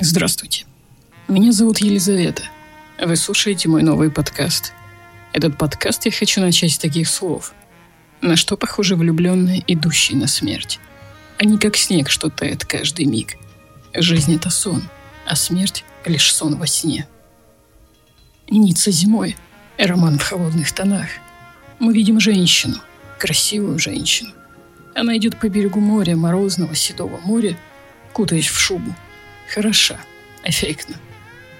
Здравствуйте. Меня зовут Елизавета. Вы слушаете мой новый подкаст. Этот подкаст я хочу начать с таких слов. На что похожи влюбленные, идущие на смерть? Они как снег, что тает каждый миг. Жизнь — это сон, а смерть — лишь сон во сне. Ницца зимой. Роман в холодных тонах. Мы видим женщину, красивую женщину. Она идет по берегу моря, морозного седого моря, кутаясь в шубу — Хороша. Эффектно.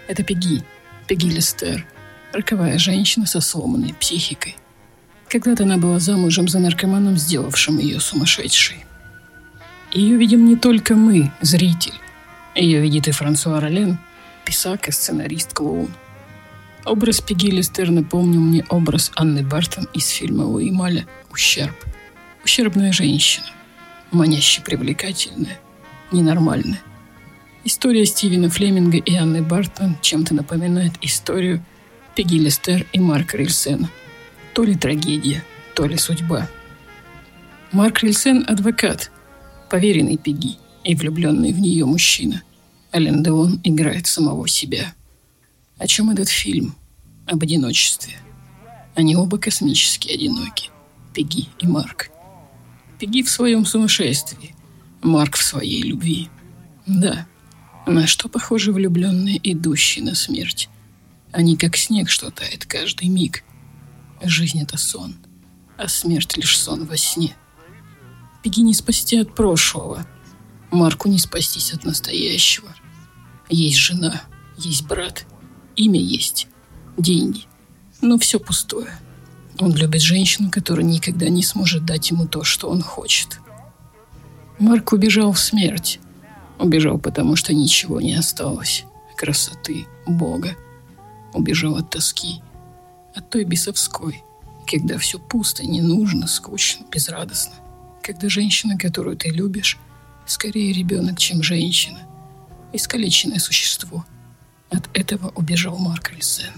Это Пеги. Пеги Листер. Роковая женщина со сломанной психикой. Когда-то она была замужем за наркоманом, сделавшим ее сумасшедшей. Ее видим не только мы, зритель. Ее видит и Франсуа Ролен, писак и сценарист-клоун. Образ Пеги Листер напомнил мне образ Анны Бартон из фильма Луи Маля «Ущерб». Ущербная женщина. Маняще привлекательная. Ненормальная. История Стивена Флеминга и Анны Бартон чем-то напоминает историю Пеги Листер и Марка Рильсена. То ли трагедия, то ли судьба. Марк Рильсен – адвокат, поверенный Пеги и влюбленный в нее мужчина. Ален Деон играет самого себя. О чем этот фильм? Об одиночестве. Они оба космически одиноки. Пеги и Марк. Пеги в своем сумасшествии, Марк в своей любви. Да, на что похожи влюбленные, идущие на смерть? Они как снег, что тает каждый миг. Жизнь — это сон, а смерть — лишь сон во сне. Беги не спасти от прошлого, Марку не спастись от настоящего. Есть жена, есть брат, имя есть, деньги. Но все пустое. Он любит женщину, которая никогда не сможет дать ему то, что он хочет. Марк убежал в смерть, Убежал, потому что ничего не осталось. Красоты, Бога. Убежал от тоски. От той бесовской, когда все пусто, не нужно, скучно, безрадостно. Когда женщина, которую ты любишь, скорее ребенок, чем женщина. Искалеченное существо. От этого убежал Марк Альсен.